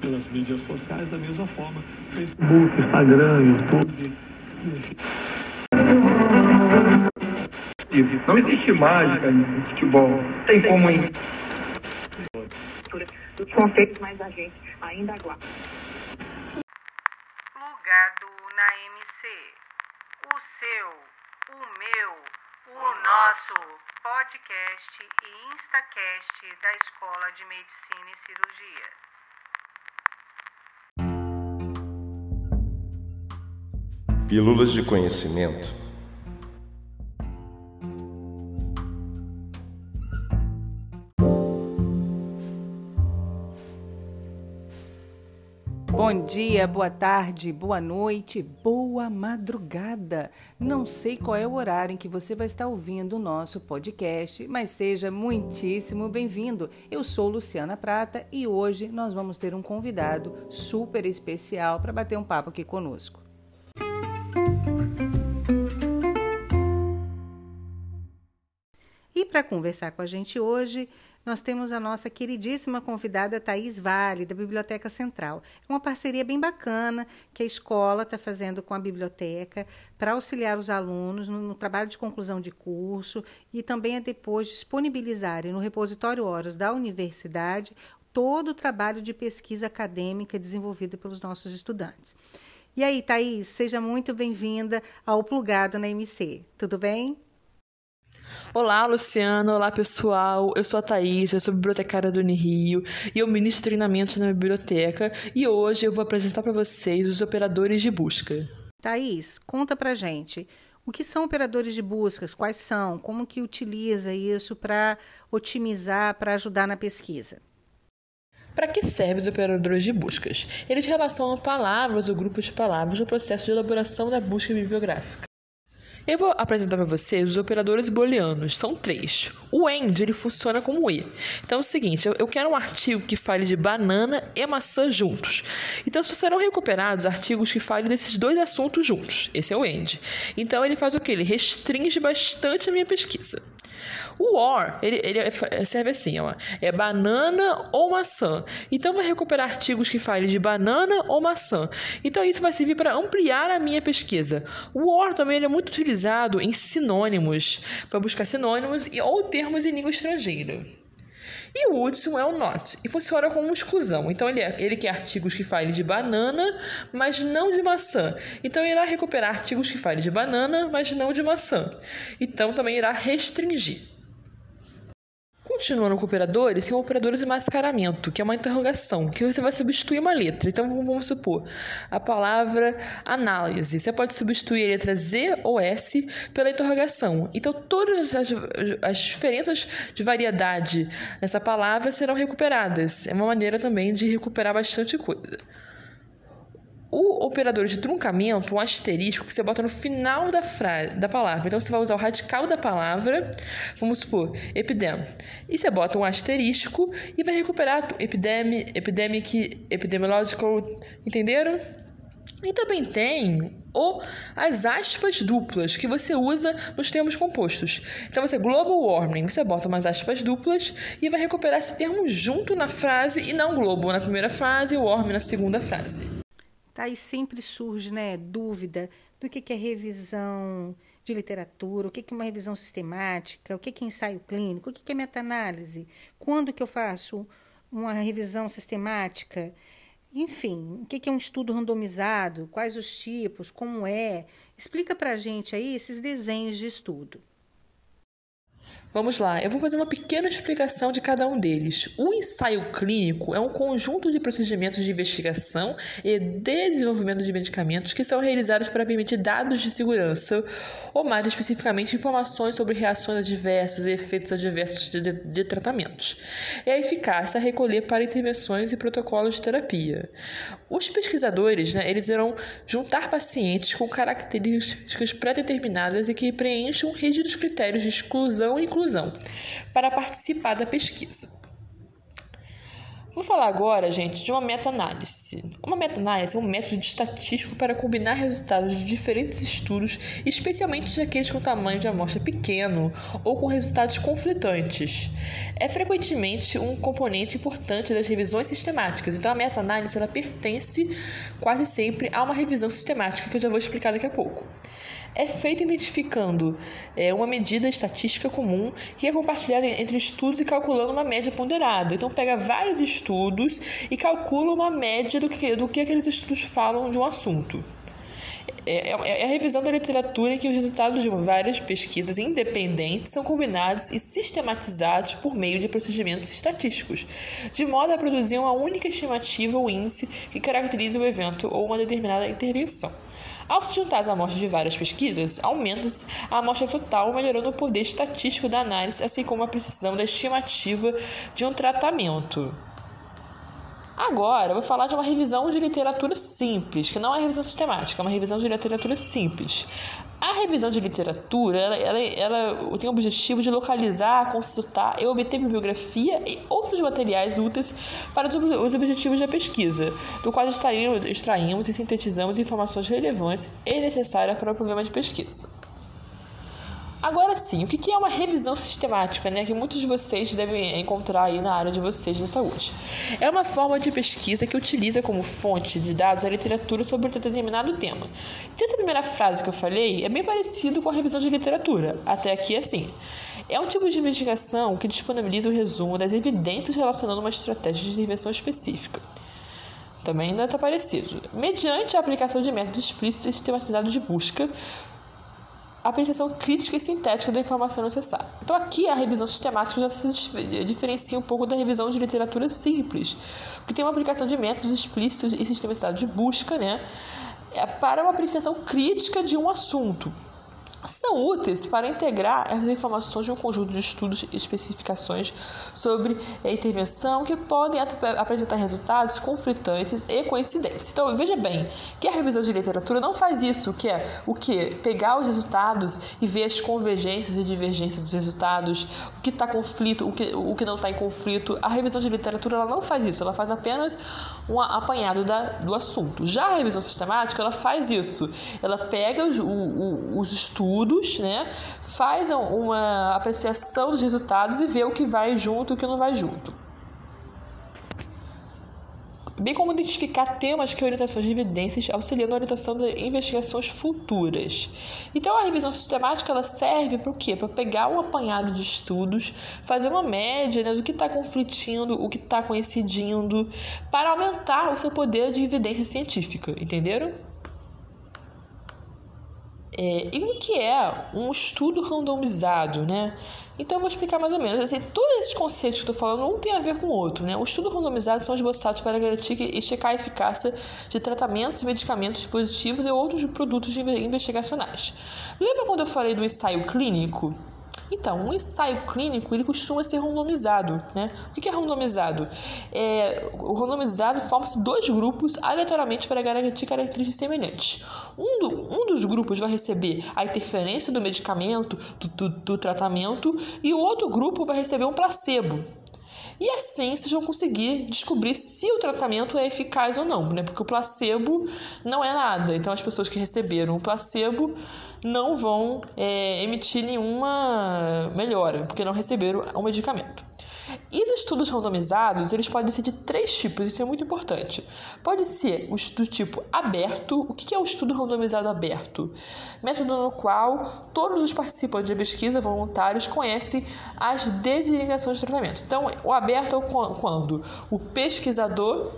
pelas mídias sociais da mesma forma. Facebook, Instagram, YouTube. Não existe mágica no futebol. Tem como Os conceitos, mas a gente ainda aguarda. Plugado na MC. O seu, o meu, o nosso podcast e Instacast da Escola de Medicina e Cirurgia. Pílulas de conhecimento. Bom dia, boa tarde, boa noite, boa madrugada. Não sei qual é o horário em que você vai estar ouvindo o nosso podcast, mas seja muitíssimo bem-vindo. Eu sou Luciana Prata e hoje nós vamos ter um convidado super especial para bater um papo aqui conosco. E para conversar com a gente hoje, nós temos a nossa queridíssima convidada Thaís Vale, da Biblioteca Central. É uma parceria bem bacana que a escola está fazendo com a biblioteca para auxiliar os alunos no, no, trabalho de conclusão de curso e também a depois disponibilizarem no repositório Horas da universidade todo o trabalho de pesquisa acadêmica desenvolvido pelos nossos estudantes. E aí, Thaís, seja muito bem-vinda ao Plugado na MC. Tudo bem? Olá, Luciano. Olá, pessoal. Eu sou a Thaís, eu sou bibliotecária do Unirio e eu ministro treinamentos na biblioteca e hoje eu vou apresentar para vocês os operadores de busca. Thaís, conta pra gente. O que são operadores de buscas? Quais são? Como que utiliza isso para otimizar, para ajudar na pesquisa? Para que servem os operadores de buscas? Eles relacionam palavras ou grupos de palavras no processo de elaboração da busca bibliográfica. Eu vou apresentar para vocês os operadores booleanos. São três. O AND ele funciona como E. Então é o seguinte: eu quero um artigo que fale de banana e maçã juntos. Então só serão recuperados artigos que falem desses dois assuntos juntos. Esse é o AND. Então ele faz o que? Ele restringe bastante a minha pesquisa. O OR, ele, ele é, serve assim, ó, é banana ou maçã. Então vai recuperar artigos que falem de banana ou maçã. Então isso vai servir para ampliar a minha pesquisa. O OR também ele é muito utilizado em sinônimos, para buscar sinônimos e, ou termos em língua estrangeira. E o último é o not, e funciona como exclusão. Então, ele, é, ele quer artigos que falem de banana, mas não de maçã. Então, irá recuperar artigos que falem de banana, mas não de maçã. Então, também irá restringir. Continuando com operadores, tem operadores de mascaramento, que é uma interrogação, que você vai substituir uma letra. Então vamos supor a palavra análise. Você pode substituir a letra Z ou S pela interrogação. Então todas as, as diferenças de variedade nessa palavra serão recuperadas. É uma maneira também de recuperar bastante coisa. O operador de truncamento, um asterisco, que você bota no final da frase, da palavra. Então você vai usar o radical da palavra, vamos supor, epidem. E você bota um asterisco e vai recuperar epidemi, epidemic, epidemiological, entenderam? E também tem ou as aspas duplas que você usa nos termos compostos. Então você global warming, você bota umas aspas duplas e vai recuperar esse termo junto na frase e não global na primeira frase e warming na segunda frase. Tá? E sempre surge né, dúvida do que, que é revisão de literatura, o que, que é uma revisão sistemática, o que, que é ensaio clínico, o que, que é meta-análise, quando que eu faço uma revisão sistemática, enfim, o que é um estudo randomizado, quais os tipos, como é. Explica para a gente aí esses desenhos de estudo. Vamos lá, eu vou fazer uma pequena explicação de cada um deles. O ensaio clínico é um conjunto de procedimentos de investigação e desenvolvimento de medicamentos que são realizados para permitir dados de segurança, ou mais especificamente, informações sobre reações adversas e efeitos adversos de, de, de tratamentos. É a eficácia a recolher para intervenções e protocolos de terapia. Os pesquisadores, né, eles irão juntar pacientes com características pré-determinadas e que preencham rígidos critérios de exclusão e inclusão para participar da pesquisa. Vou falar agora, gente, de uma meta-análise. Uma meta-análise é um método estatístico para combinar resultados de diferentes estudos, especialmente daqueles com tamanho de amostra pequeno ou com resultados conflitantes. É frequentemente um componente importante das revisões sistemáticas, então a meta-análise ela pertence quase sempre a uma revisão sistemática que eu já vou explicar daqui a pouco é feita identificando é, uma medida estatística comum que é compartilhada entre estudos e calculando uma média ponderada. Então, pega vários estudos e calcula uma média do que, do que aqueles estudos falam de um assunto. É, é, é a revisão da literatura em que os resultados de várias pesquisas independentes são combinados e sistematizados por meio de procedimentos estatísticos, de modo a produzir uma única estimativa ou índice que caracterize o evento ou uma determinada intervenção. Ao se juntar as amostras de várias pesquisas, aumenta-se a amostra total, melhorando o poder estatístico da análise, assim como a precisão da estimativa de um tratamento. Agora, eu vou falar de uma revisão de literatura simples, que não é revisão sistemática, é uma revisão de literatura simples. A revisão de literatura, ela, ela, ela, tem o objetivo de localizar, consultar e obter bibliografia e outros materiais úteis para os objetivos da pesquisa, do qual extraímos e sintetizamos informações relevantes e necessárias para o problema de pesquisa. Agora sim, o que é uma revisão sistemática, né, que muitos de vocês devem encontrar aí na área de vocês de saúde? É uma forma de pesquisa que utiliza como fonte de dados a literatura sobre um determinado tema. Então, essa primeira frase que eu falei é bem parecido com a revisão de literatura, até aqui assim. É um tipo de investigação que disponibiliza o resumo das evidências relacionando uma estratégia de intervenção específica. Também ainda está parecido. Mediante a aplicação de métodos explícitos e sistematizados de busca, apreciação crítica e sintética da informação necessária. Então aqui a revisão sistemática já se diferencia um pouco da revisão de literatura simples, que tem uma aplicação de métodos explícitos e sistematizados de busca, né, é para uma apreciação crítica de um assunto são úteis para integrar as informações de um conjunto de estudos e especificações sobre a intervenção que podem apresentar resultados conflitantes e coincidentes. Então, veja bem que a revisão de literatura não faz isso, que é o que? Pegar os resultados e ver as convergências e divergências dos resultados, o que está conflito, o que, o que não está em conflito. A revisão de literatura ela não faz isso, ela faz apenas um apanhado da, do assunto. Já a revisão sistemática, ela faz isso. Ela pega os, o, os estudos estudos, né? Faz uma apreciação dos resultados e vê o que vai junto e o que não vai junto. Bem como identificar temas que orientações de evidências auxiliando a orientação de investigações futuras. Então a revisão sistemática ela serve para o quê? Para pegar um apanhado de estudos, fazer uma média né, do que está conflitindo, o que está coincidindo, para aumentar o seu poder de evidência científica, entenderam? É, e o que é um estudo randomizado, né? Então eu vou explicar mais ou menos. Assim, todos esses conceitos que eu estou falando um tem a ver com o outro, né? O estudo randomizado são esboçados para garantir e checar a eficácia de tratamentos, medicamentos, dispositivos e outros produtos investigacionais. Lembra quando eu falei do ensaio clínico? Então, um ensaio clínico ele costuma ser randomizado. Né? O que é randomizado? É, o randomizado forma-se dois grupos aleatoriamente para garantir características semelhantes. Um, do, um dos grupos vai receber a interferência do medicamento, do, do, do tratamento, e o outro grupo vai receber um placebo. E assim vocês vão conseguir descobrir se o tratamento é eficaz ou não, né? Porque o placebo não é nada. Então as pessoas que receberam o placebo não vão é, emitir nenhuma melhora, porque não receberam o medicamento. E os estudos randomizados, eles podem ser de três tipos, isso é muito importante. Pode ser o estudo tipo aberto. O que é o estudo randomizado aberto? Método no qual todos os participantes da pesquisa voluntários conhecem as designações de tratamento. Então, o aberto é quando o pesquisador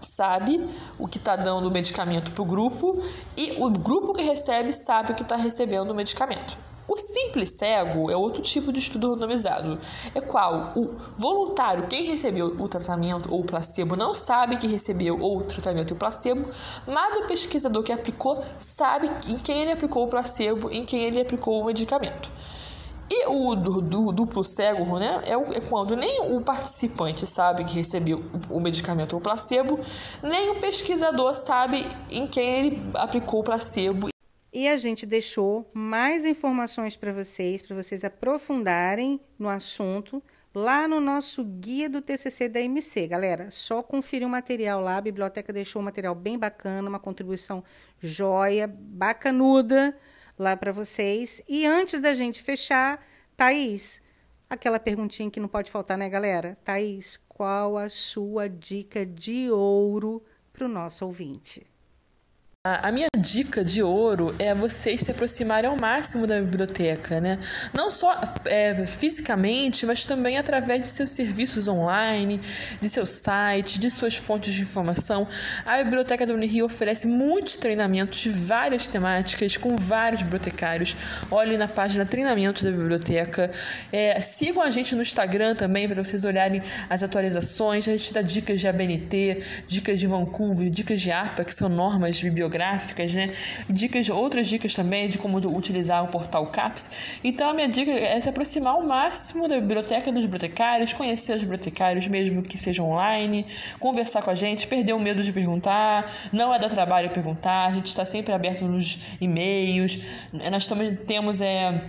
sabe o que está dando o medicamento para o grupo e o grupo que recebe sabe o que está recebendo o medicamento. O simples cego é outro tipo de estudo randomizado, é qual o voluntário, quem recebeu o tratamento ou o placebo, não sabe que recebeu o tratamento e o placebo, mas o pesquisador que aplicou sabe em quem ele aplicou o placebo, em quem ele aplicou o medicamento. E o do, do, duplo cego, né, é, é, quando nem o participante sabe que recebeu o, o medicamento ou placebo, nem o pesquisador sabe em quem ele aplicou o placebo e a gente deixou mais informações para vocês, para vocês aprofundarem no assunto, lá no nosso guia do TCC da MC, galera. Só conferir o material lá, a biblioteca deixou um material bem bacana, uma contribuição joia, bacanuda lá para vocês. E antes da gente fechar, Thaís, aquela perguntinha que não pode faltar, né, galera? Thaís, qual a sua dica de ouro para o nosso ouvinte? A minha dica de ouro é vocês se aproximarem ao máximo da biblioteca, né? Não só é, fisicamente, mas também através de seus serviços online, de seu site, de suas fontes de informação. A Biblioteca da Unirio oferece muitos treinamentos de várias temáticas com vários bibliotecários. Olhem na página Treinamentos da Biblioteca. É, sigam a gente no Instagram também para vocês olharem as atualizações. A gente dá dicas de ABNT, dicas de Vancouver, dicas de APA, que são normas bibliográficas bibliográficas, né? Dicas, outras dicas também de como utilizar o portal CAPS. Então a minha dica é se aproximar ao máximo da biblioteca dos bibliotecários, conhecer os bibliotecários, mesmo que seja online, conversar com a gente, perder o medo de perguntar, não é dar trabalho perguntar, a gente está sempre aberto nos e-mails, nós também temos é,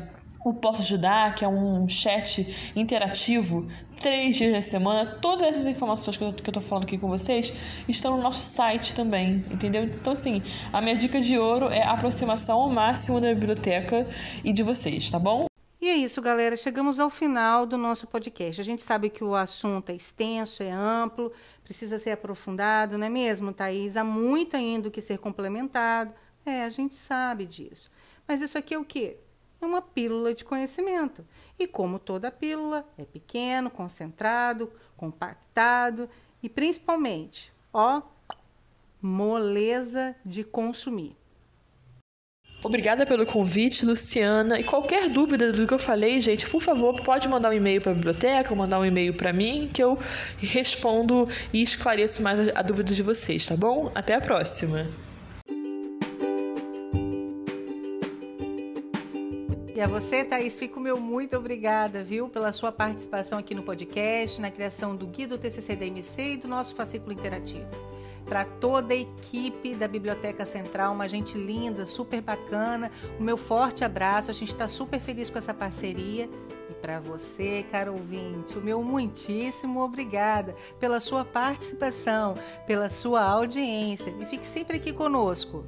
o Posso Ajudar, que é um chat interativo, três dias da semana. Todas essas informações que eu, que falando aqui com vocês estão no nosso site também, entendeu? Então, assim, a minha dica de ouro é aproximação ao máximo da biblioteca e de vocês, tá bom? E é isso, galera. Chegamos ao final do nosso podcast. A gente sabe que o assunto é extenso, é amplo, precisa ser aprofundado, não é mesmo, Thaís? Há muito ainda o que ser complementado. É, a gente sabe disso. Mas isso aqui é o quê? É uma pílula de conhecimento. E como toda pílula, é pequeno, concentrado, compactado e principalmente, ó, moleza de consumir. Obrigada pelo convite, Luciana. E qualquer dúvida do que eu falei, gente, por favor, pode mandar um e-mail para a biblioteca, mandar um e-mail para mim, que eu respondo e esclareço mais a dúvida de vocês, tá bom? Até a próxima. E a você, Thaís, fico meu muito obrigada, viu, pela sua participação aqui no podcast, na criação do Guia do TCC da MC e do nosso fascículo interativo. Para toda a equipe da Biblioteca Central, uma gente linda, super bacana, o meu forte abraço, a gente está super feliz com essa parceria. E para você, caro ouvinte, o meu muitíssimo obrigada pela sua participação, pela sua audiência. E fique sempre aqui conosco.